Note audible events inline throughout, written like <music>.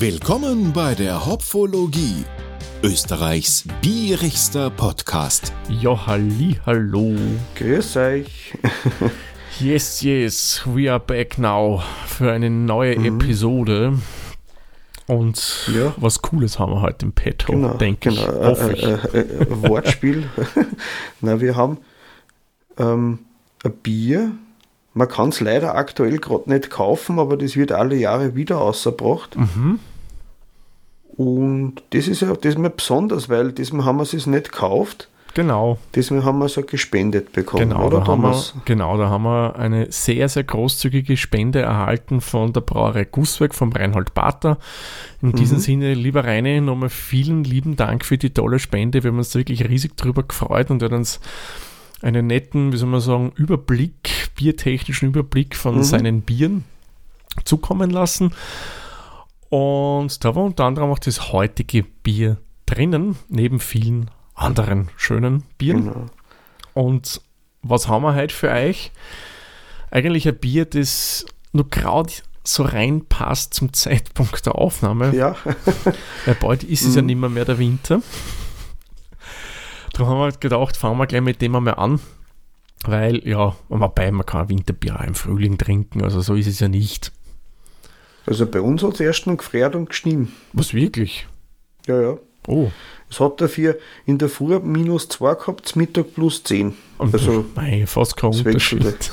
Willkommen bei der Hopfologie, Österreichs bierigster Podcast. Ja, halli, hallo. Grüß euch. <laughs> Yes, yes, we are back now für eine neue Episode. Und Ja. was Cooles haben wir heute im Petto, Genau, denke genau. ich. Äh, Hoffe ich. Äh, äh, äh, Wortspiel. <laughs> Na, wir haben ähm, ein Bier. Man kann es leider aktuell gerade nicht kaufen, aber das wird alle Jahre wieder ausgebracht. Mhm. Und das ist ja das ist mir besonders, weil diesmal haben wir es nicht gekauft, Genau, diesmal haben wir es ja gespendet bekommen, genau, oder da haben wir, Thomas? genau, da haben wir eine sehr, sehr großzügige Spende erhalten von der Brauerei Gusswerk, vom Reinhold Bater. In diesem Sinne, lieber Reine, nochmal vielen lieben Dank für die tolle Spende. Wir haben uns wirklich riesig drüber gefreut und hat uns einen netten, wie soll man sagen, Überblick, biertechnischen Überblick von seinen Bieren zukommen lassen. Und da war unter anderem auch das heutige Bier drinnen, neben vielen anderen schönen Bieren. Genau. Und was haben wir heute für euch? Eigentlich ein Bier, das nur gerade so reinpasst zum Zeitpunkt der Aufnahme, Ja, weil bald ist es ja nicht mehr, mehr der Winter. Darum haben wir halt gedacht, fangen wir gleich mit dem einmal an. Weil, ja, wobei man kann Winterbier auch im Frühling trinken, also so ist es ja nicht. also bei uns hat es erst noch gefriert und geschnien. Was wirklich? Ja, ja. Oh, Es hat dafür in der Früh minus 2 gehabt, Mittag plus 10. und Also, nein, fast kein Unterschied. <laughs>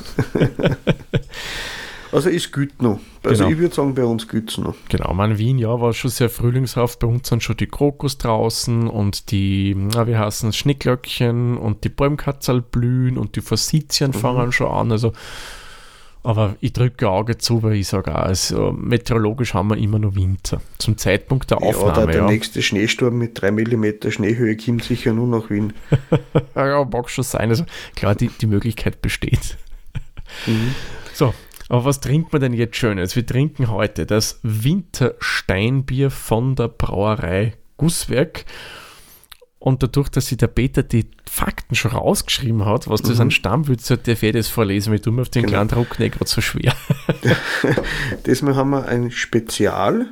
also ist gut noch. Also Genau. ich würde sagen, bei uns gut noch. Genau, mein Wien, ja, war schon sehr frühlingshaft. Bei uns sind schon die Krokus draußen und die, na, wie heißen es, Schneeglöckchen und die Bäumkatzerl blühen und die Forsythien fangen schon an. Also, aber ich drücke Auge zu, weil ich sage auch, also, meteorologisch haben wir immer noch Winter. Zum Zeitpunkt der ja, da Aufnahme, der ja. nächste Schneesturm mit 3 mm Schneehöhe kommt sicher nur nach Wien. Ja, <laughs> ja, mag schon sein. Also klar, die, die Möglichkeit besteht. So, aber was trinkt man denn jetzt Schönes? Wir trinken heute das Wintersteinbier von der Brauerei Gusswerk. Und dadurch, dass sich der Peter die Fakten schon rausgeschrieben hat, was das an Stammwürze hat, darf ich das vorlesen, weil du mir auf den kleinen Druck nicht gerade so schwer. <laughs> Diesmal haben wir ein Spezial.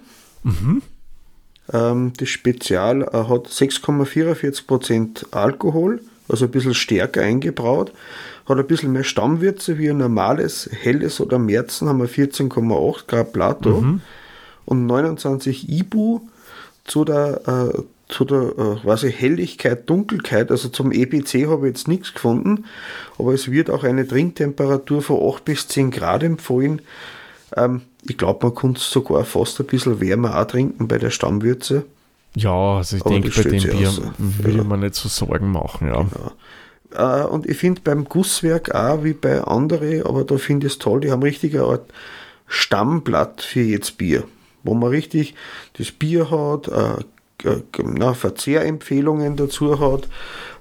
Ähm, das Spezial äh, hat 6,44% Alkohol, also ein bisschen stärker eingebraut. Hat ein bisschen mehr Stammwürze wie ein normales, helles oder Märzen haben wir 14,8 Grad Plato und 29 Ibu zu der, äh, zu der äh, quasi Helligkeit, Dunkelkeit, also zum EBC habe ich jetzt nichts gefunden, aber es wird auch eine Trinktemperatur von 8 bis 10 Grad empfohlen. Ähm, ich glaube, man kann es sogar fast ein bisschen wärmer auch trinken bei der Stammwürze. Ja, also ich denke, das bei dem Bier aus. würde Ja. man nicht so Sorgen machen, ja. Äh, und ich finde beim Gusswerk auch wie bei anderen, aber da finde ich es toll, die haben richtig eine Art Stammblatt für jetzt Bier, wo man richtig das Bier hat, äh, äh, na, Verzehrempfehlungen dazu hat,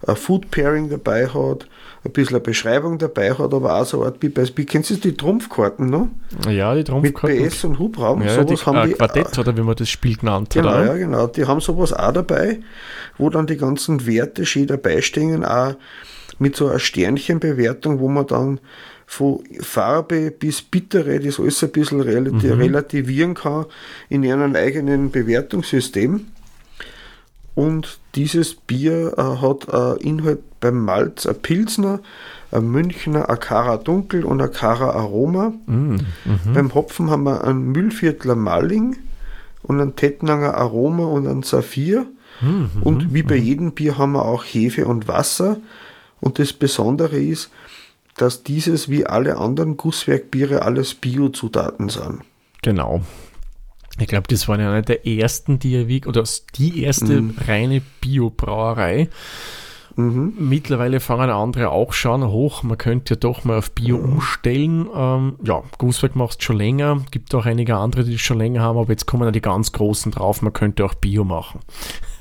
ein Food Pairing dabei hat, ein bisschen eine Beschreibung dabei hat, aber auch so eine Art wie bei Bier. Kennst du die Trumpfkarten noch? Ja, die Mit Trumpfkarten. PS und Hubraum? Ja, die, sowas haben äh, die. Quartett, oder wie man das Spiel genannt hat. Genau, oder? ja, genau. Die haben sowas auch dabei, wo dann die ganzen Werte schön dabei stehen, auch mit so einer Sternchenbewertung, wo man dann von Farbe bis Bittere das alles ein bisschen relati relativieren kann in einem eigenen Bewertungssystem. Und dieses Bier äh, hat äh, Inhalt beim Malz ein Pilsner, ein Münchner, ein Kara Dunkel und ein Kara Aroma. Beim Hopfen haben wir einen Müllviertler Malling und einen Tettnanger Aroma und einen Saphir. und wie bei jedem Bier haben wir auch Hefe und Wasser. Und das Besondere ist, dass dieses wie alle anderen Gusswerkbiere alles Biozutaten sind. Genau. Ich glaube, das war ja eine der ersten, die er wie, oder die erste reine Biobrauerei. Mittlerweile fangen andere auch schon hoch. Man könnte ja doch mal auf Bio umstellen. Ähm, ja, Gusswerk macht es schon länger. Gibt auch einige andere, die es schon länger haben, aber jetzt kommen ja die ganz Großen drauf. Man könnte auch Bio machen.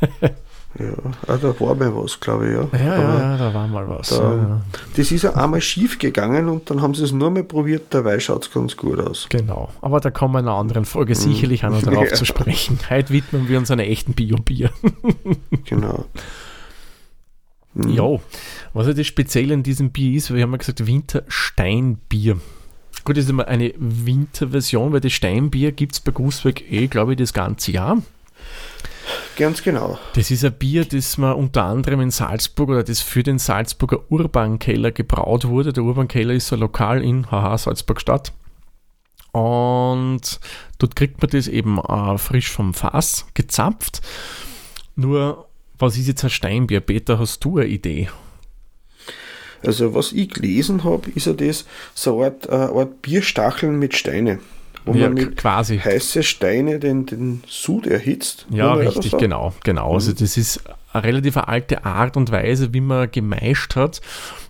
<laughs> Ja, ah, da war mal was, glaube ich, ja. Ja, ja, ja, da war mal was. da- ja, ja. Das ist ja einmal schief gegangen und dann haben sie es nur mal probiert, dabei schaut es ganz gut aus. Genau. Aber da kommen wir in einer anderen Folge sicherlich auch noch darauf Ja. <laughs> zu sprechen. Heute widmen wir uns einer echten Bio-Bier. <laughs> Genau. Ja, was halt das Spezielle in diesem Bier ist, wir haben ja gesagt Wintersteinbier. Gut, das ist immer eine Winterversion, weil das Steinbier gibt es bei Gussberg eh, glaube ich, das ganze Jahr. Ganz genau. Das ist ein Bier, das man unter anderem in Salzburg oder das für den Salzburger Urbankeller gebraut wurde. Der Urbankeller ist so ein Lokal in haha, Salzburg Stadt. Und dort kriegt man das eben äh, frisch vom Fass gezapft. Nur, was ist jetzt ein Steinbier? Peter, hast du eine Idee? Also, was ich gelesen habe, ist ja das so eine Art, eine Art Bierstacheln mit Steine. Wo Ja, man mit quasi. heiße Steine den, den Sud erhitzt. Ja, richtig, genau, genau. Also das ist eine relativ alte Art und Weise, wie man gemeischt hat.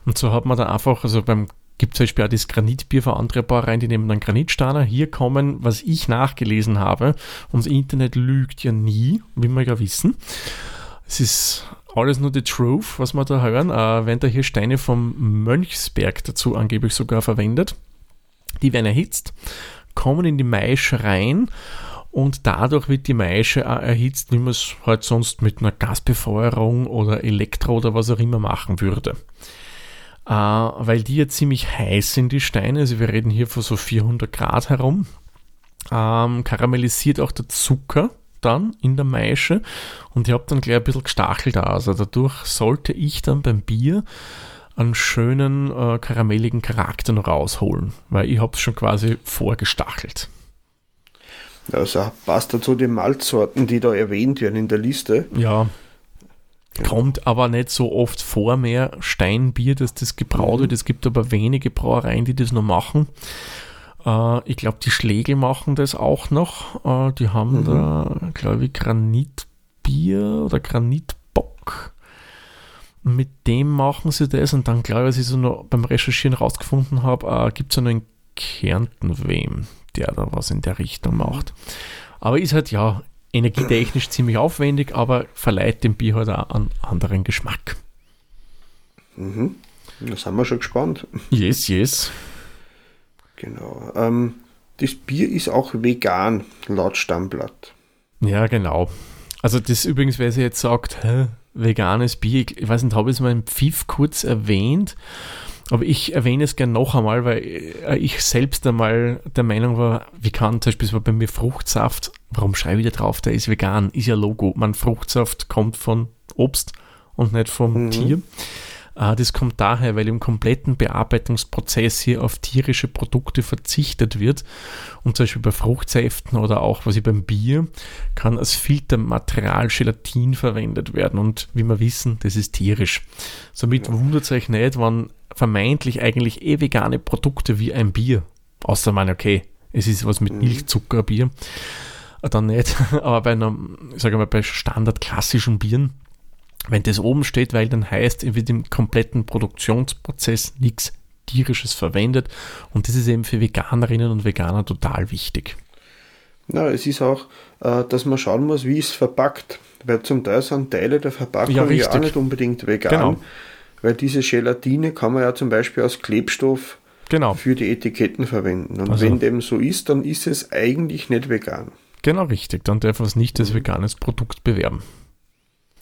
Und so hat man dann einfach, also beim gibt zum Beispiel auch das Granitbier für andere Brauereien, die nehmen dann Granitsteiner. Hier kommen, was ich nachgelesen habe, und das Internet lügt ja nie, wie wir ja wissen. Es ist alles nur die Truth, was wir da hören. Äh, wenn da hier Steine vom Mönchsberg dazu angeblich sogar verwendet. Die werden erhitzt, kommen in die Maische rein und dadurch wird die Maische erhitzt, wie man es halt sonst mit einer Gasbefeuerung oder Elektro oder was auch immer machen würde. Äh, weil die ja ziemlich heiß sind, die Steine, also wir reden hier von so 400 Grad herum, ähm, karamellisiert auch der Zucker dann in der Maische und ich habe dann gleich ein bisschen gestachelt. Also dadurch sollte ich dann beim Bier einen schönen äh, karamelligen Charakter noch rausholen, weil ich habe es schon quasi vorgestachelt. Also passt dazu die Malzsorten, die da erwähnt werden in der Liste. Ja. Kommt aber nicht so oft vor mehr Steinbier, dass das gebraut wird. Es gibt aber wenige Brauereien, die das noch machen. Äh, ich glaube, die Schlegel machen das auch noch. Äh, die haben da, glaube ich, Granitbier oder Granitbock. Mit dem machen sie das und dann, glaube ich, was ich so noch beim Recherchieren rausgefunden habe, äh, gibt es ja noch in Kärnten wem, der da was in der Richtung macht. Aber ist halt ja energietechnisch ziemlich aufwendig, aber verleiht dem Bier halt auch einen anderen Geschmack. Mhm. Da sind wir schon gespannt. Yes, yes. Genau. Ähm, das Bier ist auch vegan, laut Stammblatt. Ja, genau. Also das übrigens, wer sich jetzt sagt, hä, veganes Bier, ich weiß nicht, habe ich es mal im Pfiff kurz erwähnt, aber ich erwähne es gerne noch einmal, weil äh, ich selbst einmal der Meinung war, wie kann zum Beispiel war bei mir Fruchtsaft, warum schreibe ich da drauf, der ist vegan, ist ja Logo. Man Fruchtsaft kommt von Obst und nicht vom Tier. Äh, Das kommt daher, weil im kompletten Bearbeitungsprozess hier auf tierische Produkte verzichtet wird. Und zum Beispiel bei Fruchtsäften oder auch was ich beim Bier kann als Filtermaterial Gelatin verwendet werden. Und wie wir wissen, das ist tierisch. Somit wundert es euch nicht, wenn vermeintlich eigentlich eh vegane Produkte wie ein Bier, außer man, okay, es ist was mit Milchzucker, Bier, äh, dann nicht, <laughs> aber bei einem, sagen wir mal, bei standard klassischen Bieren, wenn das oben steht, weil dann heißt, wird im kompletten Produktionsprozess nichts tierisches verwendet und das ist eben für Veganerinnen und Veganer total wichtig. Na, es ist auch, äh, dass man schauen muss, wie es verpackt. Weil zum Teil sind Teile der Verpackung Ja, ja, auch nicht unbedingt vegan. Genau. Weil diese Gelatine kann man ja zum Beispiel als Klebstoff Genau, für die Etiketten verwenden. Und Also- wenn dem so ist, dann ist es eigentlich nicht vegan. genau richtig. Dann darf man es nicht als veganes Produkt bewerben.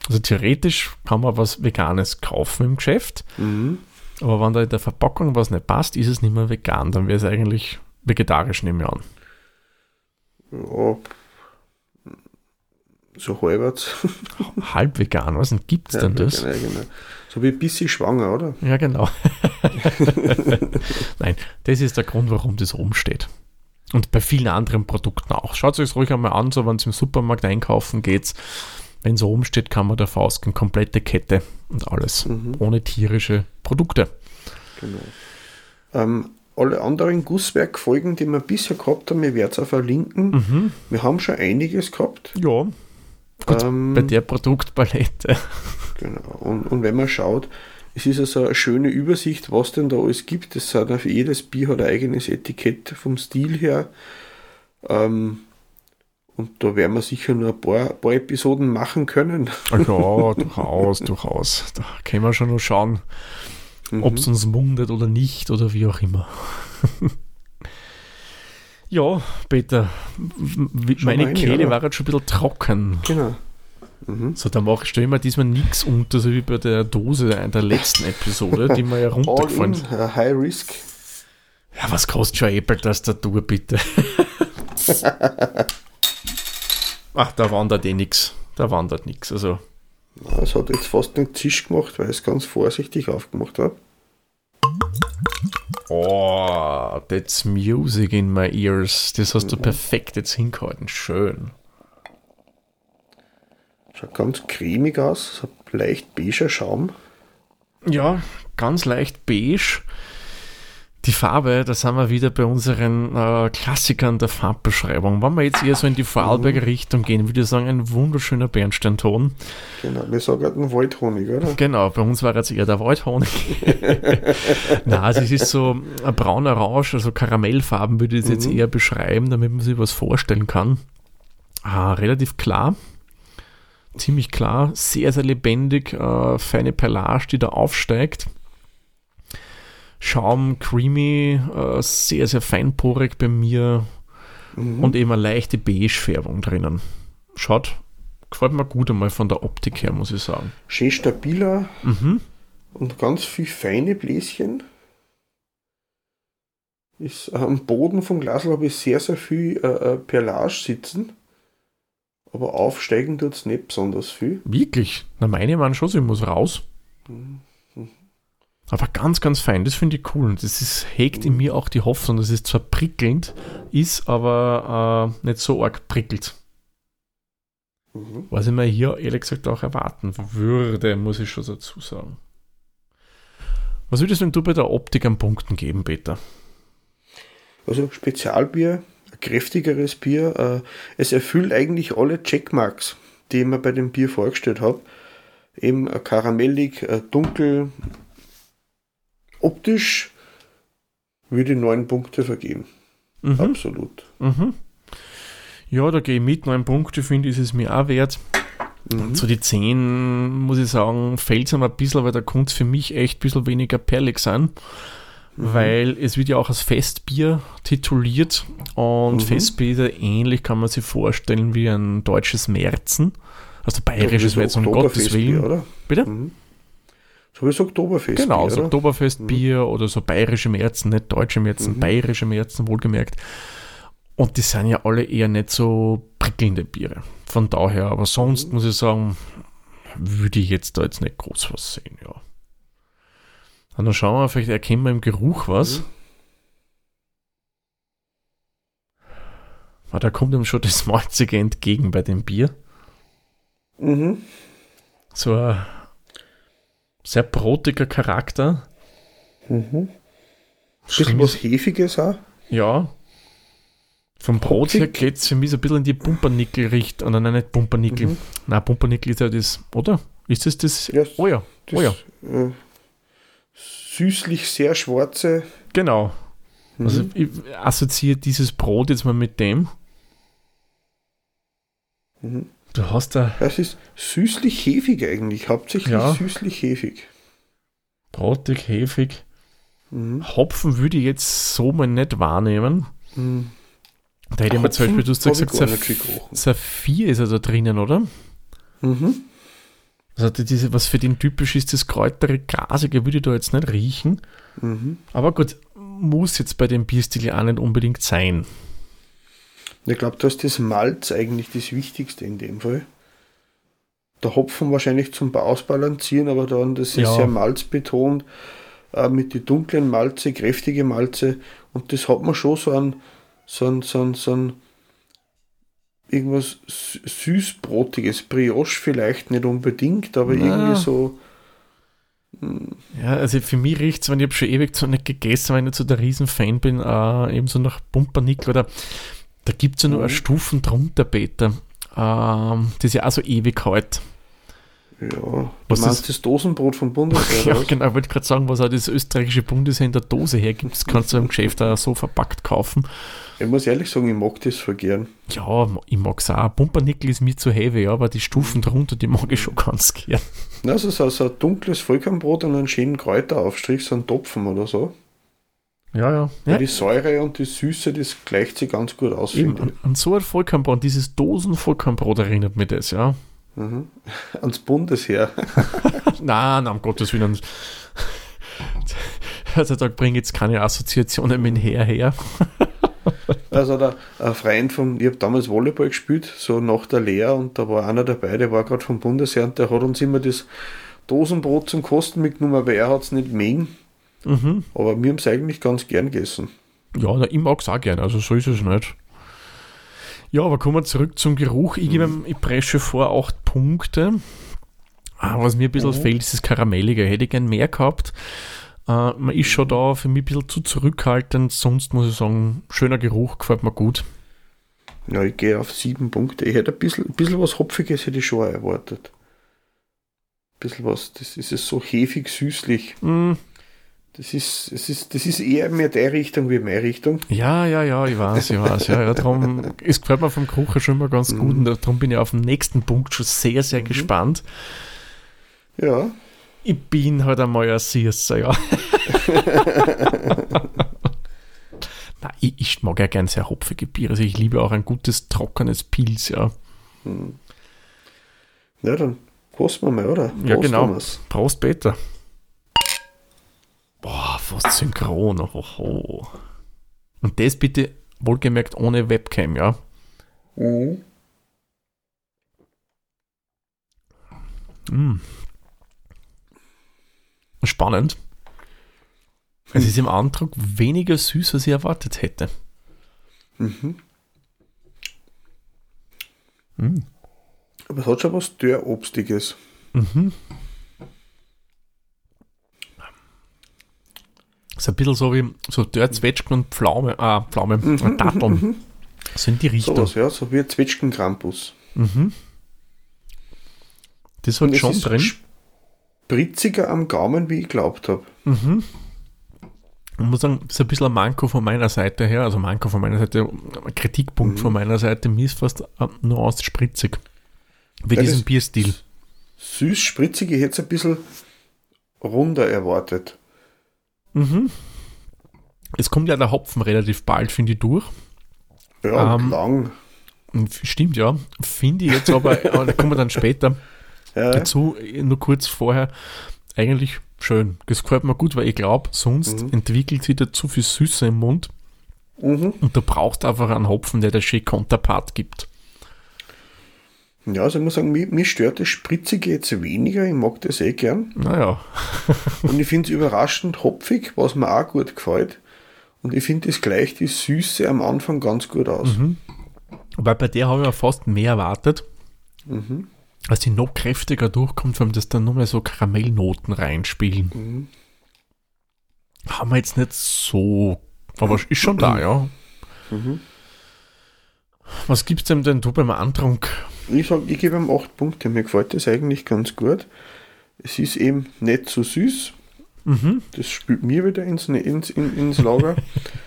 Also theoretisch kann man was Veganes kaufen im Geschäft, Mhm. aber wenn da in der Verpackung was nicht passt, ist es nicht mehr vegan. Dann wäre es eigentlich vegetarisch, nehme ich an. Ja, so halbwegs. <laughs> Halb vegan, was denn gibt es denn das? Genau, genau. So wie ein bisschen schwanger, oder? Ja, genau. <laughs> Nein, das ist der Grund, warum das oben steht. Und bei vielen anderen Produkten auch. Schaut es euch ruhig einmal an, so wenn es im Supermarkt einkaufen geht. Wenn es oben steht, kann man davon ausgehen, komplette Kette und alles. Ohne tierische Produkte. Genau. Ähm, alle anderen Gusswerkfolgen, die wir bisher gehabt haben, wir werden es auch verlinken. Mhm. Wir haben schon einiges gehabt. Ja, Gut, Ähm, bei der Produktpalette. Genau. Und, und wenn man schaut, es ist also eine schöne Übersicht, was denn da alles gibt. Es hat auch für jedes Bier hat ein eigenes Etikett vom Stil her. Ähm, und da werden wir sicher nur ein paar, paar Episoden machen können. Ja, <laughs> durchaus, durchaus. Da können wir schon noch schauen, ob es uns mundet oder nicht oder wie auch immer. <laughs> ja, Peter, Schon meine eine, Kehle oder? war jetzt schon ein bisschen trocken. Genau. So, da mach, stellen wir diesmal nichts unter, so wie bei der Dose der letzten Episode, die wir ja <laughs> All runtergefallen sind. äh, High Risk. Ja, was kostet schon Apple-Tastatur, bitte? Ach, da wandert eh nix. Da wandert nix. Also. Es hat jetzt fast einen Tisch gemacht, weil ich es ganz vorsichtig aufgemacht habe. Oh, that's music in my ears. Das hast du perfekt jetzt hingehalten. Schön. Schaut ganz cremig aus, so leicht beiger Schaum. Ja, ganz leicht beige. Die Farbe, da sind wir wieder bei unseren äh, Klassikern der Farbbeschreibung. Wenn wir jetzt eher so in die Vorarlberger Richtung gehen, würde ich sagen, ein wunderschöner Bernsteinton. Genau, wir sagen halt einen Waldhonig, oder? Genau, bei uns war jetzt eher der Waldhonig. <laughs> Na, also es ist so ein brauner Rausch, also Karamellfarben würde ich es jetzt eher beschreiben, damit man sich was vorstellen kann. Ah, relativ klar, ziemlich klar, sehr, sehr lebendig, äh, feine Perlage, die da aufsteigt. Schaum, creamy, äh, sehr, sehr feinporig bei mir und eben eine leichte Beige-Färbung drinnen. Schaut, gefällt mir gut einmal von der Optik her, muss ich sagen. Schön stabiler Mhm. und ganz viel feine Bläschen. Ist, am Boden vom Glas habe ich sehr, sehr viel äh, äh, Perlage sitzen. Aber aufsteigen tut es nicht besonders viel. Wirklich? Na, meine waren schon, sie muss raus. Aber ganz, ganz fein, das finde ich cool. Und das ist, hegt in mir auch die Hoffnung, dass es zwar prickelnd ist, aber äh, nicht so arg prickelt. Mhm. Was ich mir hier ehrlich gesagt auch erwarten würde, muss ich schon dazu sagen. Was würdest denn du bei der Optik an Punkten geben, Peter? Also Spezialbier, kräftigeres Bier. Äh, es erfüllt eigentlich alle Checkmarks, die ich mir bei dem Bier vorgestellt habe. Eben äh, karamellig, äh, dunkel. Optisch würde ich neun Punkte vergeben. Mhm. Absolut. Mhm. Ja, da gehe ich mit. Neun Punkte finde ich, ist es mir auch wert. Mhm. Zu die 10, muss ich sagen, fällt es mir ein bisschen, weil da kommt für mich echt ein bisschen weniger perlig sein. Weil es wird ja auch als Festbier tituliert und Mhm. Festbier ähnlich, kann man sich vorstellen, wie ein deutsches Märzen. Also bayerisches so Märzen, um Gottes Willen. Oder? Bitte? Mhm. So wie das Oktoberfest. Genau, so oder? Oktoberfestbier oder so bayerische Märzen, nicht deutsche Märzen, Mhm. bayerische Märzen, wohlgemerkt. Und die sind ja alle eher nicht so prickelnde Biere. Von daher, aber sonst Mhm. muss ich sagen, würde ich jetzt da jetzt nicht groß was sehen, ja. Und dann schauen wir, vielleicht erkennen wir im Geruch was. Mhm. Ah, da kommt ihm schon das Malzige entgegen bei dem Bier. Mhm. So ein sehr brotiger Charakter. Mhm. Bisschen was Hefiges auch. Ja. Vom Brot her geht es für mich so ein bisschen in die Pumpernickel-Richtung. Nein, nicht Pumpernickel. Mhm. Nein, Pumpernickel ist ja das, oder? Ist das das? Ja, Oh ja, das, oh ja, Äh, süßlich sehr schwarze. genau. Also Mhm. ich assoziiere dieses Brot jetzt mal mit dem. Mhm. Du hast da Es ist süßlich hefig eigentlich, hauptsächlich Ja. süßlich hefig. brotig, hefig. Mhm. Hopfen würde ich jetzt so mal nicht wahrnehmen. Mhm. Da hätte ich mir zum Hopfen Beispiel, du hast ja gesagt, gar Saph nicht viel gerochen. Saphir ist also drinnen, oder? Mhm. Also diese, was für den typisch ist, das kräutere, grasige würde ich da jetzt nicht riechen. Mhm. Aber gut, muss jetzt bei dem Bierstil auch nicht unbedingt sein. Ich glaube, da ist das Malz eigentlich das Wichtigste in dem Fall. Der Hopfen wahrscheinlich zum Ausbalancieren, aber dann, das ist Ja. sehr malzbetont, äh, mit den dunklen Malze, kräftige Malze. Und das hat man schon so ein, so ein, so ein, so ein irgendwas Sü- süßbrotiges, Brioche vielleicht nicht unbedingt, aber Na. irgendwie so, Ja, also für mich riecht es, wenn ich schon ewig so nicht gegessen, weil ich nicht so der Riesenfan bin, äh, eben so nach Pumpernickel oder da gibt es ja nur Mhm. Stufen drunter, Peter. Ähm, das ist ja auch so ewig halt. ja, du Was meinst ist- das Dosenbrot vom <laughs> Bundesheer? Ja, genau, ich wollte gerade sagen, was auch das österreichische Bundesheer in der Dose hergibt, das kannst du im Geschäft auch so verpackt kaufen. Ich muss ehrlich sagen, ich mag das voll gern. Ja, ich mag es auch. Pumpernickel ist mir zu heavy, ja, aber die Stufen drunter, die mag ich schon ganz gern. Also so, so ein dunkles Vollkornbrot und einen schönen Kräuteraufstrich, so ein Topfen oder so. Ja, ja. Ja. ja Die Säure und die Süße, das gleicht sich ganz gut aus, eben, an, an so ein Vollkornbrot, dieses Dosen-Vollkornbrot erinnert mich das, ja. Mhm. <laughs> Ans Bundesheer. <laughs> Nein, nein, um Gottes Willen. Also da bringe jetzt keine Assoziationen mit her her. <laughs> Also der, ein Freund von, ich habe damals Volleyball gespielt, so nach der Lehre und da war einer dabei, der war gerade vom Bundesheer und der hat uns immer das Dosenbrot zum Kosten mitgenommen, weil er hat es nicht mengen. Mhm. Aber wir haben es eigentlich ganz gern gegessen. Ja, na, ich mag es auch gerne, also so ist es nicht. Ja, aber kommen wir zurück zum Geruch. Ich gebe ihm, ich presche vor 8 Punkte. Ah, was mir ein bisschen Mhm. fehlt, ist das Karamellige. Hätte ich gern mehr gehabt. Äh, man ist schon da für mich ein bisschen zu zurückhaltend. Sonst muss ich sagen, schöner Geruch, gefällt mir gut. Ja, ich gehe auf sieben Punkte. Ich hätte ein bisschen, ein bisschen was Hopfiges hätte ich schon erwartet. Ein bisschen was, das ist es so hefig süßlich. Mm, Das ist, es ist, das ist eher mehr der Richtung wie meine Richtung. ja, ja, ja, ich weiß, ich weiß. Ja, ja, darum, es gefällt mir vom her schon immer ganz gut. Und darum bin ich auf den nächsten Punkt schon sehr, sehr gespannt. Ja, Ich bin halt einmal ein Süßer, ja. <laughs> Nein, ich, ich mag ja gern sehr hopfige Biere. Also ich liebe auch ein gutes, trockenes Pilz, ja. ja dann kosten wir mal, oder? Ja, Prost, genau. Thomas. Prost, Peter. Boah, fast synchron. Oho. Und das bitte wohlgemerkt ohne Webcam, ja. Mhm. Mm. Spannend. Es ist im Antrag weniger süß, als ich erwartet hätte. Mhm. Mm. Aber es hat schon was Dörrobstiges. Mhm. Ist ein bisschen so wie so Dörrzwetschgen und Pflaume, ah, Pflaume, Mhm, Datteln. Sind die Richtung. Sowas, ja, so wie ein Zwetschgen-Krampus. Mhm. Das Und hat es schon ist drin. Spritziger am Gaumen, wie ich glaubt habe. Mhm. Ich muss sagen, das ist ein bisschen ein Manko von meiner Seite her, also Manko von meiner Seite, Kritikpunkt Mhm. von meiner Seite, mir ist fast eine Nuance spritzig. Wie Ja, diesen das- Bierstil. Süß, spritzig, ich hätte es ein bisschen runder erwartet. Mhm. Es kommt ja der Hopfen relativ bald, finde ich, durch. Ja, Ähm, lang. Stimmt, ja. Finde ich jetzt aber, <laughs> aber da kommen wir dann später Ja, dazu, nur kurz vorher, eigentlich schön. Das gefällt mir gut, weil ich glaube, sonst Mhm. entwickelt sich da zu viel Süße im Mund mhm. und du brauchst einfach einen Hopfen, der der schön Konterpart gibt. Ja also ich muss sagen, mir, mir stört das Spritzige jetzt weniger. Ich mag das eh gern. Naja, <laughs> Und ich finde es überraschend hopfig, was mir auch gut gefällt. Und ich finde, das gleicht die Süße am Anfang ganz gut aus. Mhm. weil bei der habe ich ja fast mehr erwartet, Mhm. als die noch kräftiger durchkommt, vor allem, dass dann nur mehr so Karamellnoten reinspielen. Mhm. Haben wir jetzt nicht so, aber ist schon da, ja. Mhm. Was gibt's denn denn du beim Antrunk? Ich sage, ich gebe ihm 8 Punkte. Mir gefällt das eigentlich ganz gut. Es ist eben nicht so süß. Mhm. Das spült mir wieder ins, ins, in, ins Lager.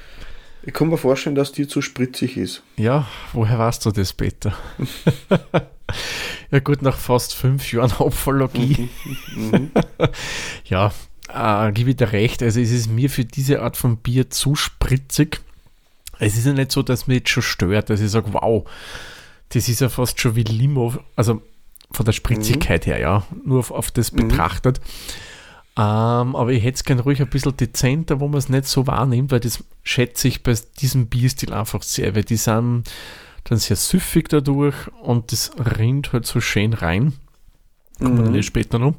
<laughs> ich kann mir vorstellen, dass die zu spritzig ist. Ja, woher weißt du das, Peter? <laughs> ja gut, nach fast fünf Jahren Opferlogie. Mhm. <laughs> Ja, äh, gebe ich dir recht. Also es ist mir für diese Art von Bier zu spritzig. Es ist ja nicht so, dass mir jetzt schon stört, dass ich sage, wow, das ist ja fast schon wie Limo, also von der Spritzigkeit her, ja, nur auf, auf das Mhm. betrachtet. Ähm, aber ich hätte es gerne ruhig ein bisschen dezenter, wo man es nicht so wahrnimmt, weil das schätze ich bei diesem Bierstil einfach sehr, weil die sind dann sehr süffig dadurch und das rinnt halt so schön rein. Kommen wir Mhm. dann später noch.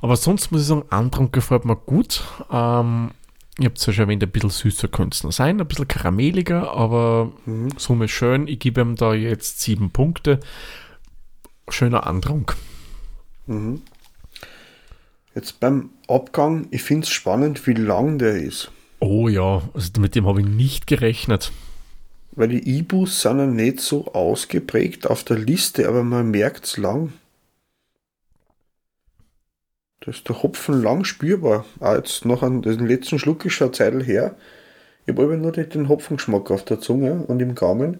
Aber sonst muss ich sagen, Antrunk gefällt mir gut. Ähm, ich habe es ja schon erwähnt, ein bisschen süßer könnte es noch sein, ein bisschen karameliger, aber Mhm. Summe schön. Ich gebe ihm da jetzt sieben Punkte. Schöner Antrunk. Mhm. Jetzt beim Abgang, ich finde es spannend, wie lang der ist. Oh ja, also mit dem habe ich nicht gerechnet. Weil die Ibus sind ja nicht so ausgeprägt auf der Liste, aber man merkt es lang. Da ist der Hopfen lang spürbar. Auch jetzt noch an den letzten Schluck ist schon eine Zeit her. Ich habe nur den Hopfengeschmack auf der Zunge und im Gaumen.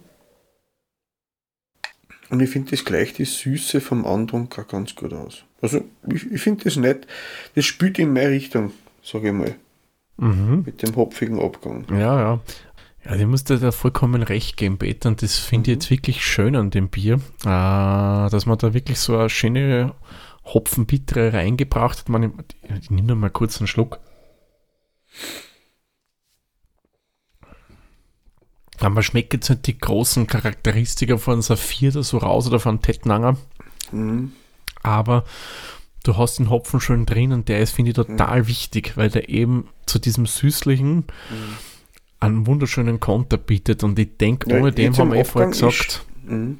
Und ich finde das gleich die Süße vom auch ganz gut aus. Also ich, ich finde das nett. Das spielt in meine Richtung, sage ich mal, Mhm. mit dem hopfigen Abgang. Ja, ja. Ja, ich muss dir da vollkommen recht geben, Peter. Und das finde ich jetzt wirklich schön an dem Bier, äh, dass man da wirklich so eine schöne Hopfenbittere reingebracht hat. Man, ich nehme mal kurz einen Schluck. Aber man schmeckt jetzt nicht die großen Charakteristika von Saphir da so raus oder von Tettnanger. Mhm. Aber du hast den Hopfen schon drin und der ist, finde ich, total wichtig, weil der eben zu diesem süßlichen einen wunderschönen Konter bietet. Und ich denke, Ja, ohne den jetzt haben wir eh vorher gesagt, Mhm.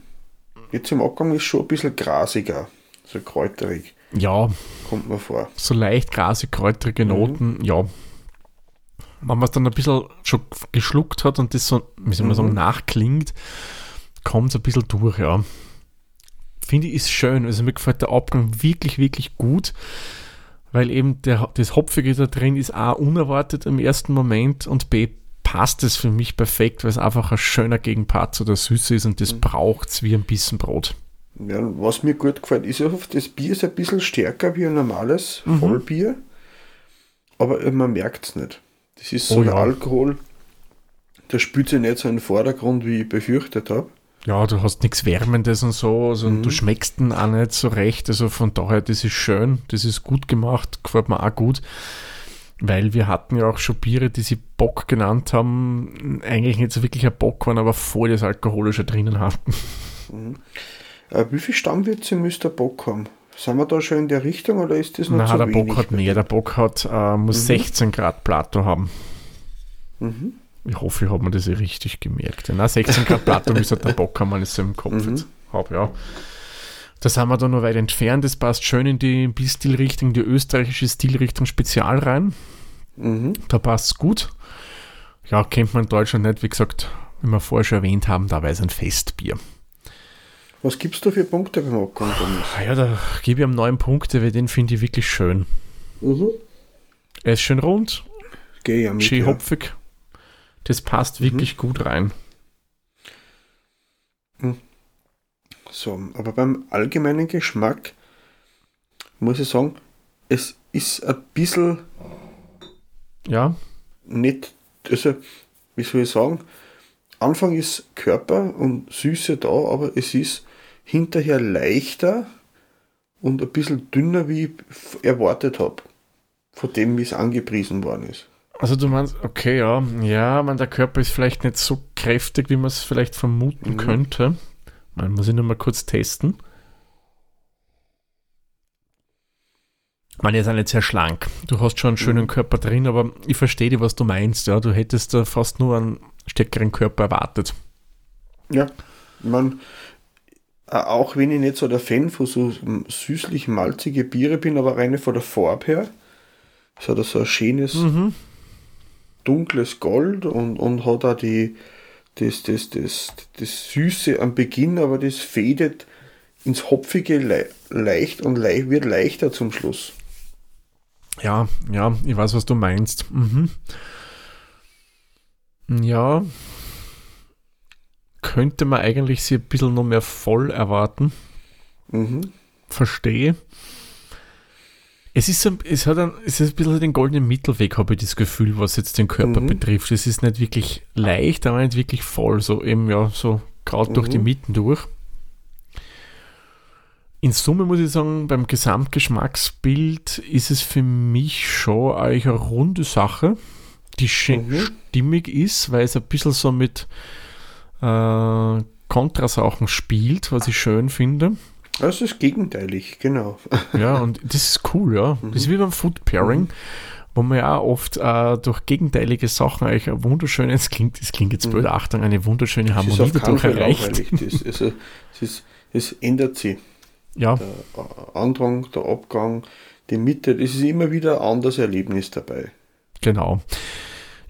Jetzt im Abgang ist schon ein bisschen grasiger, so kräuterig, ja, kommt mir vor. so leicht grasig, kräutrige Mhm. Noten, ja. Wenn man es dann ein bisschen schon geschluckt hat und das so, wie soll man Mhm. sagen, nachklingt, kommt es ein bisschen durch, ja. Finde ich, ist schön. Also mir gefällt der Abgang wirklich, wirklich gut, weil eben der, das Hopfige da drin ist A, unerwartet im ersten Moment und B, passt es für mich perfekt, weil es einfach ein schöner Gegenpart zu der Süße ist und das Mhm. braucht es wie ein bisschen Brot. Ja, was mir gut gefällt, ist oft, das Bier ist ein bisschen stärker wie ein normales Mhm. Vollbier, aber man merkt es nicht. Das ist so Oh ein ja. Alkohol, der spielt sich nicht so in den Vordergrund, wie ich befürchtet habe. Ja, du hast nichts Wärmendes und so, also Mhm. du schmeckst ihn auch nicht so recht. Also von daher, das ist schön, das ist gut gemacht, gefällt mir auch gut. Weil wir hatten ja auch schon Biere, die sie Bock genannt haben, eigentlich nicht so wirklich ein Bock waren, aber voll das Alkoholische drinnen hatten. Äh, wie viel Stammwürze müsste der Bock haben? Sind wir da schon in der Richtung oder ist das noch Na, zu der wenig? Bock hat mehr, der Bock hat, äh, muss 16 Grad Plato haben. Mhm. Ich hoffe, ich habe mir das eh richtig gemerkt. Na, 16 Grad Plato müsste der Bock haben, wenn ich es so im Kopf Mhm. jetzt habe, ja. Da sind wir da noch weit entfernt. Das passt schön in die Bierstilrichtung, die österreichische Stilrichtung Spezial rein. Mhm. Da passt es gut. Ja, kennt man in Deutschland nicht, wie gesagt, wie wir vorher schon erwähnt haben, dabei ist ein Festbier. Was gibst du für Punkte beim Abgang? Ah ja, da gebe ich ihm neun Punkte, weil den finde ich wirklich schön. Mhm. Er ist schön rund, Geh ja mit. schön Ja. hopfig. Das passt wirklich gut rein. So, aber beim allgemeinen Geschmack muss ich sagen, es ist ein bisschen Ja, nicht, also, wie soll ich sagen, Anfang ist Körper und Süße da, aber es ist hinterher leichter und ein bisschen dünner, wie ich erwartet habe. Von dem, wie es angepriesen worden ist. Also du meinst, okay, ja, ja, man, der Körper ist vielleicht nicht so kräftig, wie man es vielleicht vermuten könnte. Man muss ich nur mal kurz testen. Man ist auch nicht sehr schlank. Du hast schon einen schönen Körper drin, aber ich verstehe dir, was du meinst. Ja, du hättest da fast nur einen stärkeren Körper erwartet. Ja, man, auch wenn ich nicht so der Fan von so süßlich malzige Biere bin, aber reine von der Farbe her, es hat so ein schönes, Mhm. dunkles Gold und, und hat auch die, das, das, das, das Süße am Beginn, aber das fädet ins Hopfige le leicht und leicht, wird leichter zum Schluss. Ja, ja, ich weiß, was du meinst. Mhm. Ja, könnte man eigentlich sie ein bisschen noch mehr voll erwarten. Mhm. Verstehe. Es ist, ein, es, hat ein, es ist ein bisschen den goldenen Mittelweg, habe ich das Gefühl, was jetzt den Körper Mhm. betrifft. Es ist nicht wirklich leicht, aber nicht wirklich voll. So eben, ja, so gerade durch die Mhm. Mitten durch. In Summe muss ich sagen, beim Gesamtgeschmacksbild ist es für mich schon eigentlich eine runde Sache, die Mhm. stimmig ist, weil es ein bisschen so mit äh, Kontrasachen spielt, was ich schön finde. Das ist gegenteilig, genau. <laughs> Ja, und das ist cool, ja. Das ist wie beim Food Pairing, wo man ja oft äh, durch gegenteilige Sachen eigentlich ein wunderschönes, es <laughs> klingt, es klingt jetzt blöd, Achtung, eine wunderschöne Harmonie dadurch erreicht. Das, also, es, ist, es ändert sich. Ja, Der äh, Andrang, der Abgang, die Mitte, es ist immer wieder ein anderes Erlebnis dabei. genau.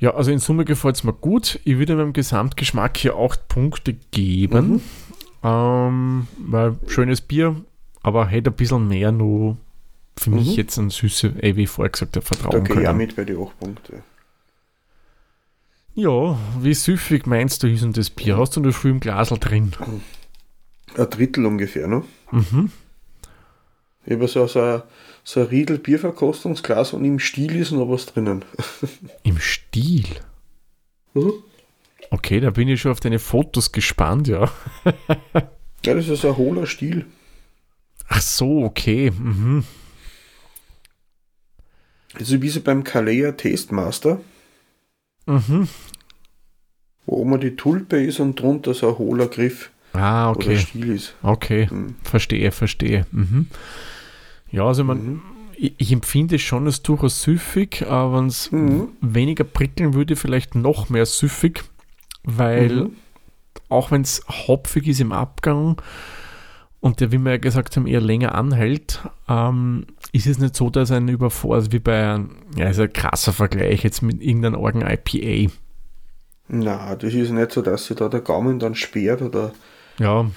Ja, also in Summe gefällt es mir gut. Ich würde meinem Gesamtgeschmack hier acht Punkte geben. Mhm. Ähm, weil schönes Bier, aber hätte ein bisschen mehr nur für mich Mhm. jetzt an Süße, eh, wie ich vorher gesagt habe, Da vertrauen auch können. mit bei den 8 Punkten. Ja, wie süffig meinst du ist denn das Bier? Hast du nur früh im Glasl drin? Ein Drittel ungefähr, ne? Mhm. Ich habe so, so, ein- so ein Riedel Bierverkostungsglas und im Stiel ist noch was drinnen. <laughs> Im Stil. Mhm. Okay, da bin ich schon auf deine Fotos gespannt, ja. Ja, das ist ein hohler Stiel. Ach so, okay. Mhm. Also wie so beim Kalea Tastemaster, Mhm. wo oben die Tulpe ist und drunter so ein hohler Griff Ah, oder okay. Stiel ist. Okay, Mhm. verstehe, verstehe. Mhm. Ja, also man, Mhm. ich, ich empfinde es schon als durchaus süffig, aber wenn es Mhm. weniger prickeln würde, vielleicht noch mehr süffig, weil Mhm. auch wenn es hopfig ist im Abgang und der, wie wir ja gesagt haben, eher länger anhält, ähm, ist es nicht so, dass ein überfordert, also wie bei einem, ja, ist ein krasser Vergleich jetzt mit irgendeinem Organ IPA. Na, das ist nicht so, dass sich da der Gaumen dann sperrt oder Ja,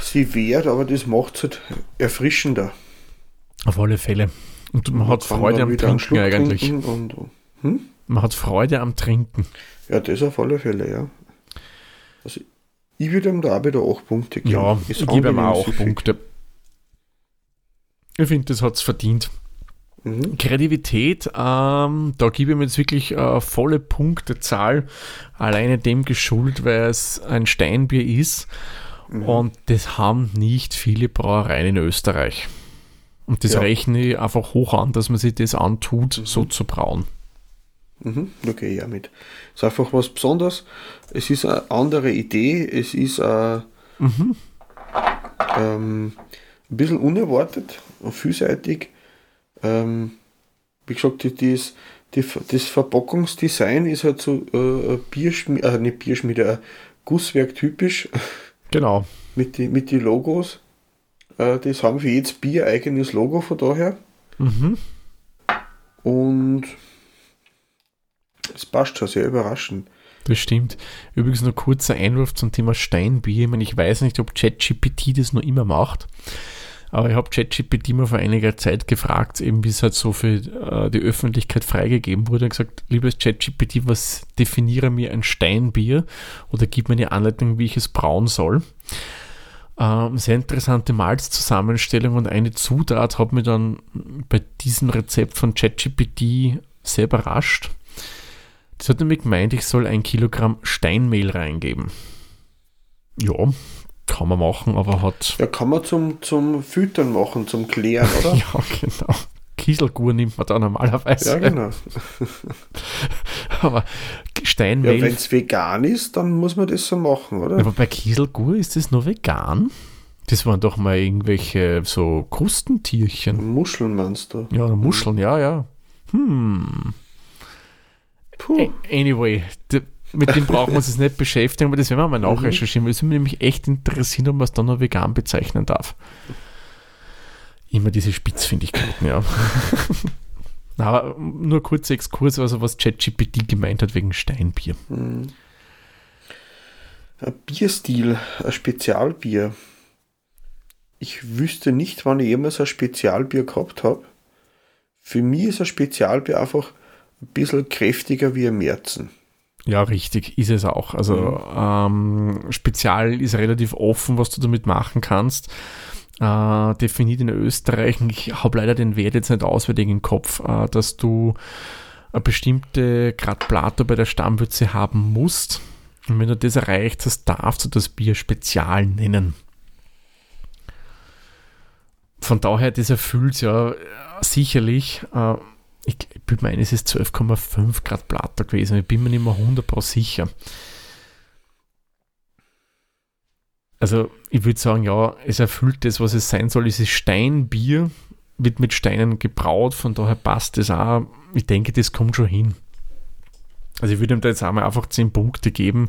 sie wehrt, aber das macht es halt erfrischender. Auf alle Fälle. Und man hat Kann Freude am Trinken eigentlich. Und, hm? Man hat Freude am Trinken. Ja, das auf alle Fälle, ja. Also, ich würde ihm da auch wieder 8 Punkte geben. Ja, Ist ich gebe ihm auch süffig. Punkte. Ich finde, das hat es verdient. Mhm. Kreativität, ähm, da gebe ich mir jetzt wirklich äh, volle Punktezahl, alleine dem geschuldet, weil es ein Steinbier ist. Mhm. Und das haben nicht viele Brauereien in Österreich. Und das Ja. rechne ich einfach hoch an, dass man sich das antut, Mhm. so zu brauen. Mhm, ich auch mit. Es ist einfach was Besonderes. Es ist eine andere Idee. Es ist äh, Mhm. ähm, ein bisschen unerwartet und vielseitig. Ähm, wie gesagt, die, das, die, das Verpackungsdesign ist halt so äh, Bierschmiede, äh, nicht Bierschmiede, äh, Gusswerk typisch Genau. mit den mit die Logos. Äh, das haben für jedes Bier eigenes Logo von daher. Mhm. Und es passt schon sehr überraschend. Das stimmt. Übrigens noch kurzer Einwurf zum Thema Steinbier. Ich meine, ich weiß nicht, ob ChatGPT das noch immer macht. Aber ich habe ChatGPT mal vor einiger Zeit gefragt, eben bis halt so für äh, die Öffentlichkeit freigegeben wurde, und gesagt, liebes ChatGPT, was definiere mir ein Steinbier oder gib mir eine Anleitung, wie ich es brauen soll. Ähm, sehr interessante Malzzusammenstellung und eine Zutat hat mich dann bei diesem Rezept von ChatGPT sehr überrascht. Das hat nämlich gemeint, ich soll ein Kilogramm Steinmehl reingeben. Ja, kann man machen, aber hat. Ja, kann man zum, zum Füttern machen, zum Klären, oder? <laughs> Ja, genau. Kieselgur nimmt man da normalerweise. ja, genau. <laughs> Aber Ja, Steinmehl. wenn es vegan ist, dann muss man das so machen, oder? aber bei Kieselgur ist das nur vegan? Das waren doch mal irgendwelche so Krustentierchen. Muscheln meinst du? Ja, oder Muscheln, ja, ja. Hm. Puh. Anyway, mit dem brauchen wir uns jetzt nicht beschäftigen, aber das werden wir mal nachrecherchieren, weil es mich nämlich echt interessieren, ob man es dann noch vegan bezeichnen darf. Immer diese Spitzfindigkeiten, ja. <laughs> Na, aber nur kurzer Exkurs, also was ChatGPT gemeint hat wegen Steinbier. Ein Bierstil, ein Spezialbier. Ich wüsste nicht, wann ich jemals ein Spezialbier gehabt habe. Für mich ist ein Spezialbier einfach ein bisschen kräftiger wie ein Märzen. Ja, richtig, ist es auch. Also ähm, Spezial ist relativ offen, was du damit machen kannst. Äh, definiert in Österreich, ich habe leider den Wert jetzt nicht auswendig im Kopf, äh, dass du eine bestimmte Grad Plato bei der Stammwürze haben musst. Und wenn du das erreicht hast, darfst du das Bier Spezial nennen. Von daher, das erfüllt ja äh, sicherlich. Äh, ich bin meine, es ist 12,5 Grad Plato gewesen. Ich bin mir nicht mehr 100% sicher. Also, ich würde sagen, ja, es erfüllt das, was es sein soll. Es ist Steinbier, wird mit Steinen gebraut, von daher passt das auch. Ich denke, das kommt schon hin. Also, ich würde ihm da jetzt einmal einfach 10 Punkte geben,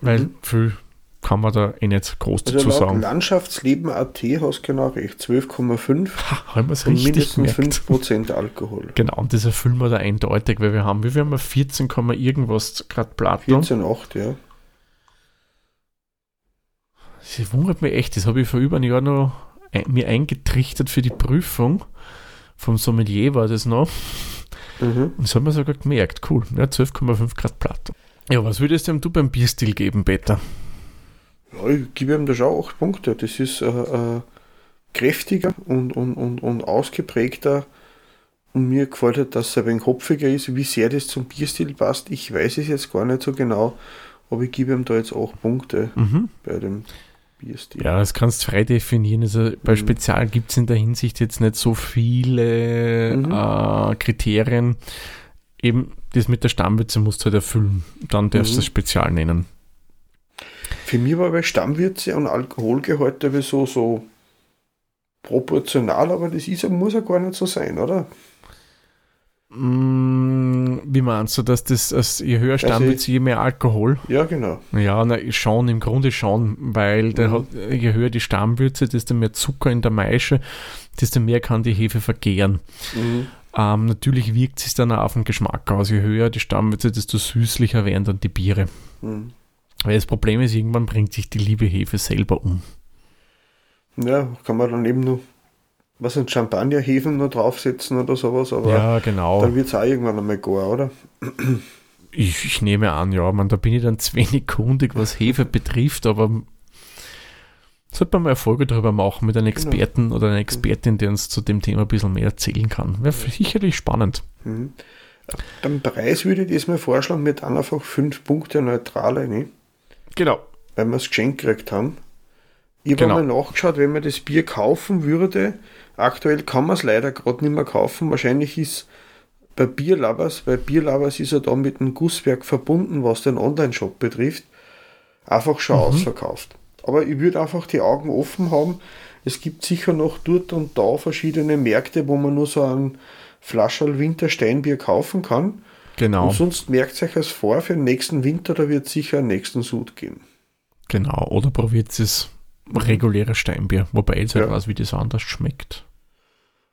weil Mhm. viel kann man da eh nicht groß Also dazu sagen. Landschaftslebenat hast du genau recht. 12,5 Ha, haben wir es und richtig mindestens gemerkt. 5% Alkohol. Genau, und das erfüllen wir da eindeutig, weil wir haben, wie viel haben wir? 14, Komma irgendwas Grad Plato. 14,8, ja. Das wundert mich echt, das habe ich vor über einem Jahr noch ein, mir eingetrichtert für die Prüfung. Vom Sommelier war das noch. Mhm. Und das haben wir sogar gemerkt. Cool, ja, 12,5 Grad Plato. Ja, was würdest denn du beim Bierstil geben, Peter? Ja, ich gebe ihm da schon 8 Punkte. Das ist äh, äh, kräftiger und, und, und, und ausgeprägter. Und mir gefällt halt, dass er ein wenig hopfiger ist. Wie sehr das zum Bierstil passt, ich weiß es jetzt gar nicht so genau. Aber ich gebe ihm da jetzt 8 Punkte Mhm. bei dem. Bierstil. Ja, das kannst du frei definieren. Also bei Mhm. Spezial gibt es in der Hinsicht jetzt nicht so viele Mhm. äh, Kriterien. Eben das mit der Stammwürze musst du halt erfüllen. Dann darfst du Mhm. es Spezial nennen. Für mich war bei Stammwürze und Alkoholgehalt so, so proportional, aber das ist, muss ja gar nicht so sein, oder? Mm, wie meinst du, dass das, als je höher Stammwürze, je mehr Alkohol? Ja, genau. Ja, na, schon, im Grunde schon, weil Mhm. hat, je höher die Stammwürze, desto mehr Zucker in der Maische, desto mehr kann die Hefe vergären. Mhm. Ähm, natürlich wirkt sich dann auch auf den Geschmack aus. Je höher die Stammwürze, desto süßlicher werden dann die Biere. Mhm. Weil das Problem ist, irgendwann bringt sich die liebe Hefe selber um. Ja, kann man dann eben nur, was sind Champagnerhefen nur draufsetzen oder sowas, aber ja, genau. dann wird es auch irgendwann einmal gar, oder? <clears throat> Ich, ich nehme an, ja, man, da bin ich dann zu wenig kundig, was Hefe betrifft, aber sollte man mal eine Folge darüber machen mit einem Experten oder einer Expertin, der uns zu dem Thema ein bisschen mehr erzählen kann. Wäre sicherlich spannend. Mhm. Beim Preis würde ich das mal vorschlagen, mit dann einfach fünf Punkte neutrale, ne? Genau. weil wir es geschenkt gekriegt haben. Ich habe Genau. mal nachgeschaut, wenn man das Bier kaufen würde. Aktuell kann man es leider gerade nicht mehr kaufen. Wahrscheinlich ist bei Bierlovers, bei Bierlovers ist er da mit dem Gusswerk verbunden, was den Online-Shop betrifft, einfach schon ausverkauft. Aber ich würde einfach die Augen offen haben. Es gibt sicher noch dort und da verschiedene Märkte, wo man nur so ein Flascherl Wintersteinbier kaufen kann. Genau. Und sonst merkt euch es vor, für den nächsten Winter, da wird sicher einen nächsten Sud geben. Genau. Oder probiert es reguläre Steinbier, wobei jetzt halt Ja. weiß, wie das anders schmeckt.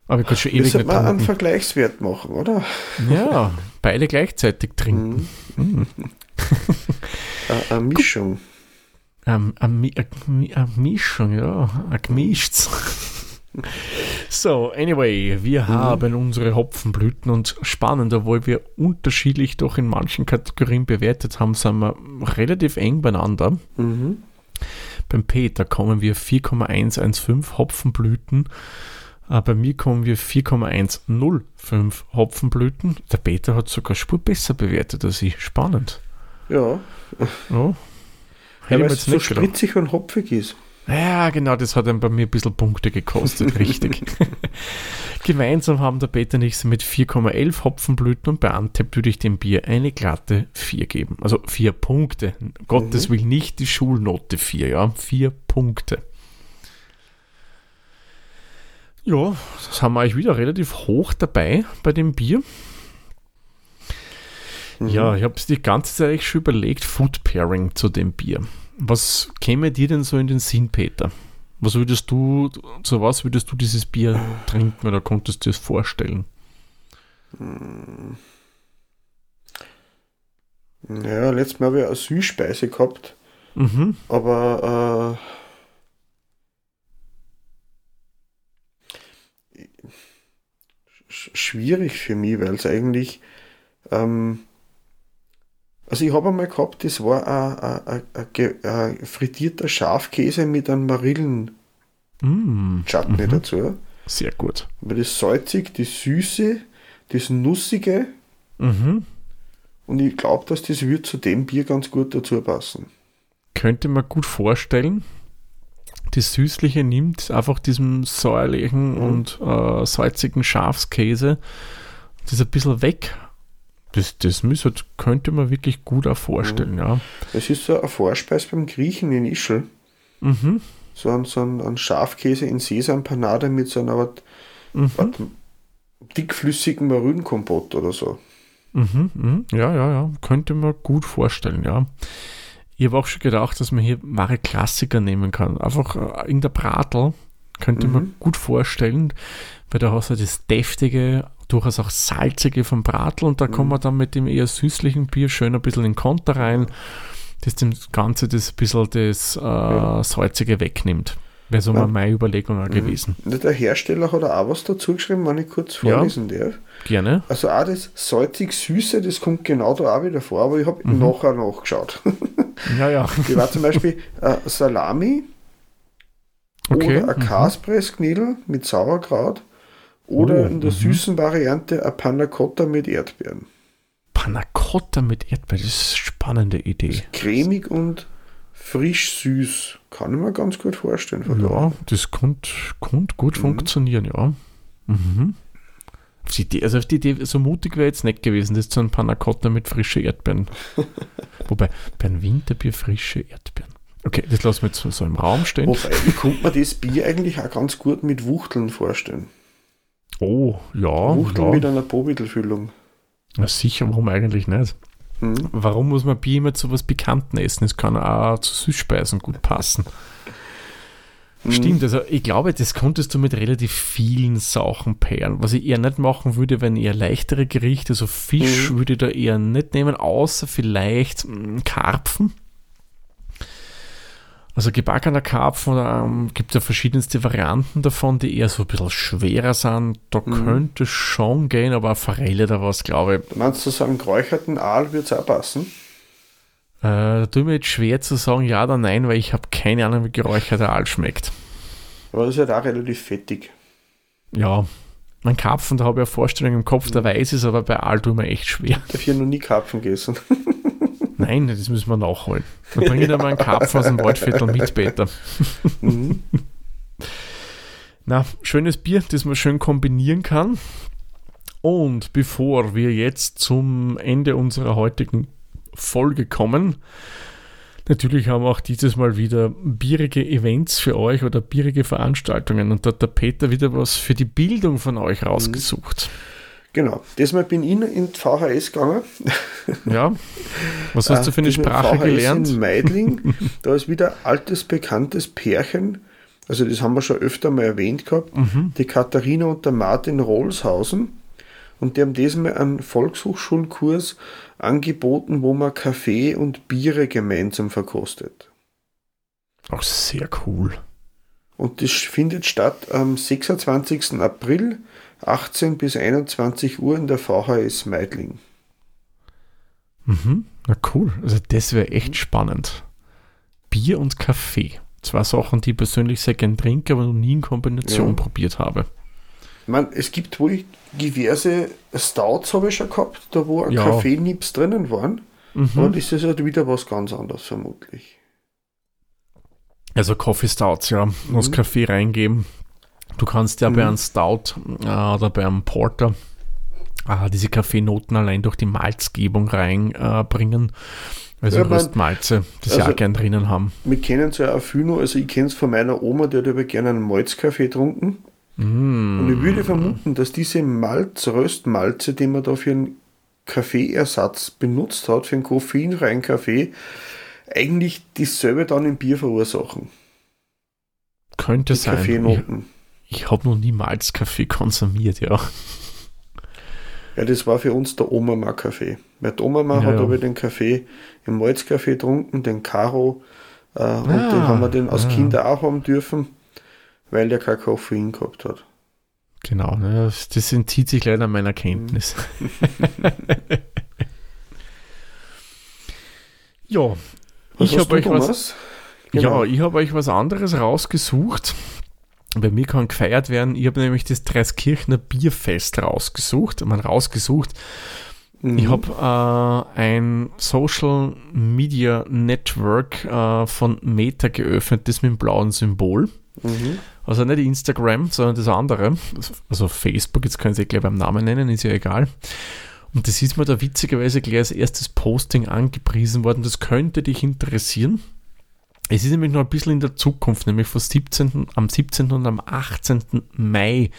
Aber ich kann schon Wir ewig sollten nicht mal einen trinken. Vergleichswert machen, oder? Ja, beide gleichzeitig trinken. Mhm. <laughs> Eine, eine Mischung. Ähm, eine, Mi- eine, Mi- eine Mischung, ja, ein gemischtes. <laughs> So, anyway, wir haben unsere Hopfenblüten und spannend, obwohl wir unterschiedlich doch in manchen Kategorien bewertet haben, sind wir relativ eng beieinander. Mhm. Beim Peter kommen wir 4,115 Hopfenblüten. Äh, bei mir kommen wir 4,105 Hopfenblüten. Der Peter hat sogar Spur besser bewertet als ich. Spannend. Ja, Ja. ja weil es so spritzig und hopfig ist. Ja, genau, das hat dann bei mir ein bisschen Punkte gekostet, <laughs> richtig. <laughs> Gemeinsam haben der Peter und ich mit 4,11 Hopfenblüten und bei Antep würde ich dem Bier eine glatte 4 geben. Also 4 Punkte. Gottes will nicht die Schulnote 4, ja. 4 Punkte. Ja, das haben wir eigentlich wieder relativ hoch dabei bei dem Bier. Mhm. Ja, ich habe es die ganze Zeit schon überlegt, Food Pairing zu dem Bier. Was käme dir denn so in den Sinn, Peter? Was würdest du, zu was würdest du dieses Bier trinken oder konntest du es vorstellen? Ja, letztes Mal habe ich eine Süßspeise gehabt, Mhm. aber äh, sch- schwierig für mich, weil es eigentlich ähm, also ich habe einmal gehabt, das war ein, ein, ein, ein, frittierter Schafkäse mit einem Marillen-Chutney Mm, Mhm. dazu. sehr gut. Aber das salzig, das süße, das nussige Mhm. und ich glaube, dass das wird zu dem Bier ganz gut dazu passen. Könnte man gut vorstellen. Das Süßliche nimmt einfach diesem säuerlichen Mhm. und äh, salzigen Schafskäse das ein bisschen weg. Das, das müsste, könnte man wirklich gut auch vorstellen, ja. Das ist so ein Vorspeis beim Griechen in Ischl. Mhm. So ein, so ein, ein Schafkäse in Sesampanade mit so einer Art, Mhm. Art dickflüssigen Marillenkompott oder so. Mhm, mhm. Ja, ja, ja. Könnte man gut vorstellen, ja. Ich habe auch schon gedacht, dass man hier wahre Klassiker nehmen kann. Einfach äh, in der Bratel könnte man Mhm. gut vorstellen, weil da hast du das deftige, durchaus auch salzige vom Bratel und da kommt man dann mit dem eher süßlichen Bier schön ein bisschen in Konter rein, das dem Ganze das ein bisschen das äh, salzige wegnimmt. Wäre so mal Ja. meine Überlegung auch gewesen. Der Hersteller hat auch was dazu geschrieben, wenn ich kurz Ja. vorlesen darf. Gerne. Also auch das salzig-süße, das kommt genau da auch wieder vor, aber ich habe Mhm. nachher nachgeschaut. <laughs> Ja, ja. <laughs> Ich war zum Beispiel äh, Salami Okay. oder ein mhm. Kaspressknädel mit Sauerkraut oder Oh, in der mhm. süßen Variante ein Panna Cotta mit Erdbeeren. Panna Cotta mit Erdbeeren, das ist eine spannende Idee. Cremig und frisch süß. Kann ich mir ganz gut vorstellen. Ja, das könnte, könnte gut mhm. funktionieren, ja. Mhm. Auf die Idee, also auf die Idee, so mutig wäre jetzt nicht gewesen, das zu einem Panna Cotta mit frischen Erdbeeren. <laughs> Wobei, bei einem Winterbier frische Erdbeeren. Okay, das lassen wir jetzt so im Raum stehen. Wobei, ich könnte mir das Bier eigentlich auch ganz gut mit Wuchteln vorstellen. Oh, ja. Wuchteln ja. mit einer Pobitelfüllung. Ja, sicher, warum eigentlich nicht? Mhm. Warum muss man Bier immer zu was Bekannten essen? Es kann auch zu Süßspeisen gut passen. Mhm. Stimmt, also ich glaube, das konntest du mit relativ vielen Sachen pairen. Was ich eher nicht machen würde, wenn eher leichtere Gerichte, also Fisch mhm. würde ich da eher nicht nehmen, außer vielleicht hm, Karpfen. Also gebackener Karpfen ähm, gibt ja verschiedenste Varianten davon, die eher so ein bisschen schwerer sind. Da mhm. könnte schon gehen, aber eine Forelle oder was, glaube ich. Meinst du so einen geräucherten Aal wird es auch passen? Äh, da tut mir jetzt schwer zu sagen ja oder nein, weil ich habe keine Ahnung, wie geräucherter Aal schmeckt. Aber das ist halt auch relativ fettig. Ja, mein Karpfen, da habe ich eine Vorstellung im Kopf, der weiß es, aber bei Aal tut mir echt schwer. Ich habe hier noch nie Karpfen gegessen. <laughs> Nein, das müssen wir nachholen. Dann bringe ich dir mal einen Karpfen aus dem Waldviertel mit später. Mhm. Na, schönes Bier, das man schön kombinieren kann. Und bevor wir jetzt zum Ende unserer heutigen Folge kommen, natürlich haben wir auch dieses Mal wieder bierige Events für euch oder bierige Veranstaltungen. Und da hat der Peter wieder was für die Bildung von euch mhm. rausgesucht. Mhm. Genau, diesmal bin ich in VHS gegangen. Ja, was hast du für eine äh, Sprache VHS gelernt? In Meidling, <laughs> da ist wieder altes, bekanntes Pärchen, also das haben wir schon öfter mal erwähnt gehabt, mhm. die Katharina und der Martin Rollshausen. Und die haben diesmal einen Volkshochschulkurs angeboten, wo man Kaffee und Biere gemeinsam verkostet. Auch sehr cool. Und das findet statt am 26. April 18 bis 21 Uhr in der VHS Meidling. Mhm, na cool. Also das wäre echt spannend. Bier und Kaffee. Zwei Sachen, die ich persönlich sehr gern trinke, aber noch nie in Kombination ja. probiert habe. Ich meine, es gibt wohl diverse Stouts, habe ich schon gehabt, da wo ja. Kaffeenips drinnen waren. Mhm. Aber das ist halt wieder was ganz anderes, vermutlich. Also Coffee Stouts, ja. Muss mhm. Kaffee reingeben. Du kannst ja mhm. bei einem Stout äh, oder bei einem Porter äh, diese Kaffeenoten allein durch die Malzgebung reinbringen. Äh, also ja, Röstmalze, die sie also, auch gern drinnen haben. Wir kennen es ja auch viel noch, also ich kenne es von meiner Oma, die hat aber gerne einen Malzkaffee getrunken. Mm. Und ich würde vermuten, dass diese Malz, Röstmalze, die man da für einen Kaffeeersatz benutzt hat, für einen koffeinfreien Kaffee, eigentlich dasselbe dann im Bier verursachen. Könnte die sein. Kaffeenoten. Ich habe noch niemals Kaffee konsumiert, ja. Ja, das war für uns der Oma-Kaffee. Weil die Oma ja, hat ja. aber den Kaffee im Malzkaffee getrunken, den Karo, äh, ah, und den haben wir den als ah. Kinder auch haben dürfen, weil der kein Koffein gehabt hat. Genau, ne, das entzieht sich leider meiner Kenntnis. <laughs> ja, was ich habe euch was. Genau. Ja, ich habe euch was anderes rausgesucht bei mir kann gefeiert werden. Ich habe nämlich das Dreiskirchner Bierfest rausgesucht. Man rausgesucht. Mhm. Ich habe äh, ein Social Media Network äh, von Meta geöffnet, das mit dem blauen Symbol. Mhm. Also nicht Instagram, sondern das andere. Also Facebook, jetzt können Sie gleich beim Namen nennen, ist ja egal. Und das ist mir da witzigerweise gleich als erstes Posting angepriesen worden. Das könnte dich interessieren. Es ist nämlich noch ein bisschen in der Zukunft, nämlich vom 17., am 17. und am 18. Mai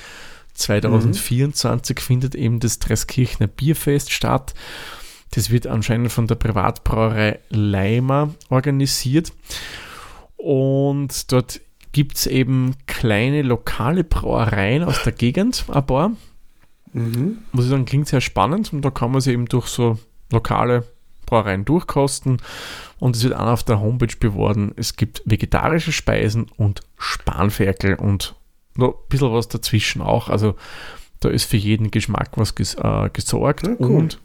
2024 mhm. findet eben das Dreskirchner Bierfest statt. Das wird anscheinend von der Privatbrauerei Leimer organisiert. Und dort gibt es eben kleine lokale Brauereien aus der Gegend, ein paar. Mhm. Muss ich sagen, klingt sehr spannend und da kann man sich eben durch so lokale Brauereien durchkosten und es wird auch auf der Homepage beworben. Es gibt vegetarische Speisen und Spanferkel und noch ein bisschen was dazwischen auch. Also da ist für jeden Geschmack was ges äh, gesorgt ja, cool. und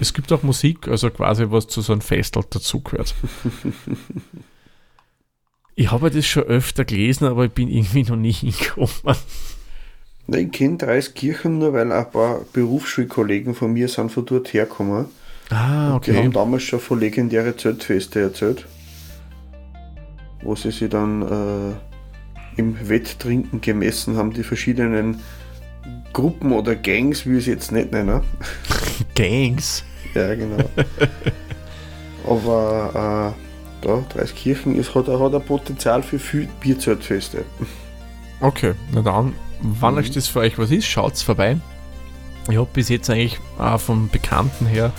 es gibt auch Musik, also quasi was zu so einem Festel dazugehört. <laughs> ich habe das schon öfter gelesen, aber ich bin irgendwie noch nie hingekommen. Ich kenne Dreiskirchen nur, weil ein paar Berufsschulkollegen von mir sind von dort hergekommen. Ah, okay. Die haben damals schon von legendäre Zeltfeste erzählt. wo sie sich dann äh, im Wetttrinken gemessen haben, die verschiedenen Gruppen oder Gangs, wie ich es jetzt nicht nenne. <laughs> Gangs? Ja, genau. <laughs> Aber äh, da, Dreiskirchen ist, hat, hat ein Potenzial für viel Bierzeltfeste. Okay, na dann, wann mhm. euch das für euch was ist, schaut's vorbei. Ich habe bis jetzt eigentlich auch von Bekannten her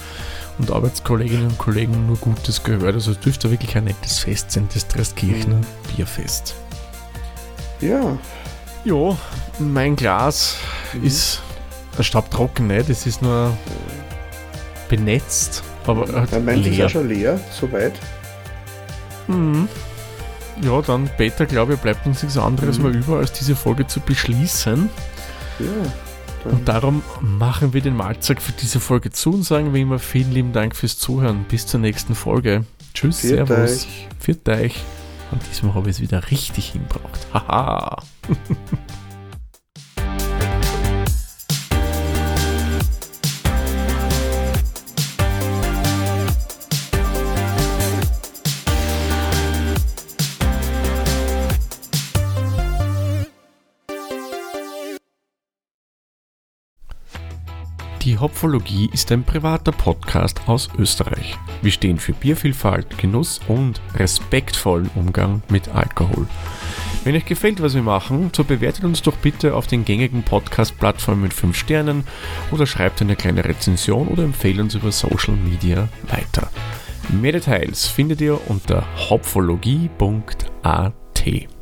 und Arbeitskolleginnen und Kollegen nur Gutes gehört. Also es dürfte wirklich ein nettes Fest sein, das Drestkirchner mhm. Bierfest. Ja. Ja, mein Glas mhm. ist staubtrocken, nicht? Es ist nur benetzt, aber halt ja, mein leer. ist ja schon leer, soweit. Mhm. Ja, dann Peter, glaube ich, bleibt uns nichts anderes mhm. mal über, als diese Folge zu beschließen. Ja. Und darum machen wir den Mahlzeug für diese Folge zu und sagen wie immer vielen lieben Dank fürs Zuhören. Bis zur nächsten Folge. Tschüss, Viert Servus. Euch. Viert euch. Und diesmal habe ich es wieder richtig hinbracht. Haha. <laughs> Die Hopfologie ist ein privater Podcast aus Österreich. Wir stehen für Biervielfalt, Genuss und respektvollen Umgang mit Alkohol. Wenn euch gefällt, was wir machen, so bewertet uns doch bitte auf den gängigen Podcast-Plattformen mit 5 Sternen oder schreibt eine kleine Rezension oder empfehlt uns über Social Media weiter. Mehr Details findet ihr unter hopfologie.at.